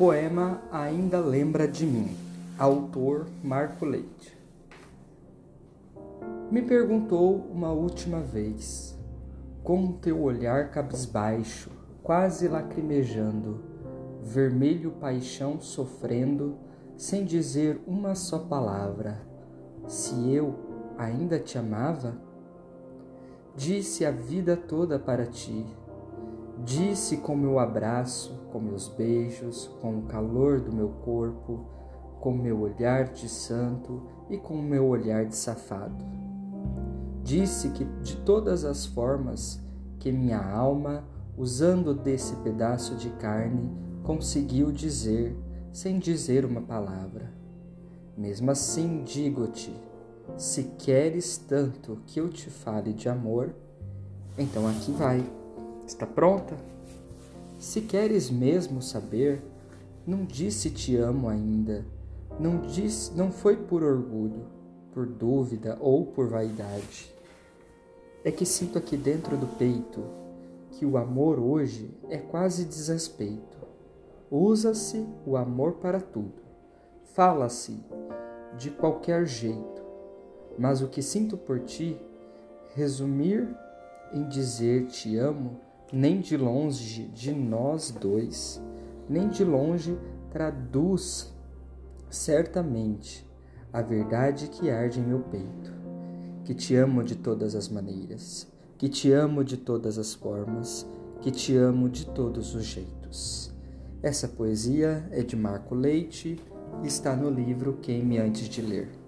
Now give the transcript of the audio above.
Poema Ainda Lembra de Mim, autor Marco Leite. Me perguntou uma última vez, com teu olhar cabisbaixo, quase lacrimejando, vermelho paixão sofrendo, sem dizer uma só palavra, se eu ainda te amava? Disse a vida toda para ti Disse com meu abraço, com meus beijos, com o calor do meu corpo, com meu olhar de santo e com meu olhar de safado. Disse que de todas as formas que minha alma, usando desse pedaço de carne, conseguiu dizer, sem dizer uma palavra. Mesmo assim, digo-te: se queres tanto que eu te fale de amor, então aqui vai. Está pronta? Se queres mesmo saber, não disse te amo ainda. Não disse, não foi por orgulho, por dúvida ou por vaidade. É que sinto aqui dentro do peito que o amor hoje é quase desrespeito. Usa-se o amor para tudo. Fala-se de qualquer jeito. Mas o que sinto por ti, resumir em dizer te amo, nem de longe de nós dois, nem de longe traduz certamente a verdade que arde em meu peito, que te amo de todas as maneiras, que te amo de todas as formas, que te amo de todos os jeitos. Essa poesia é de Marco Leite e está no livro Queime Antes de Ler.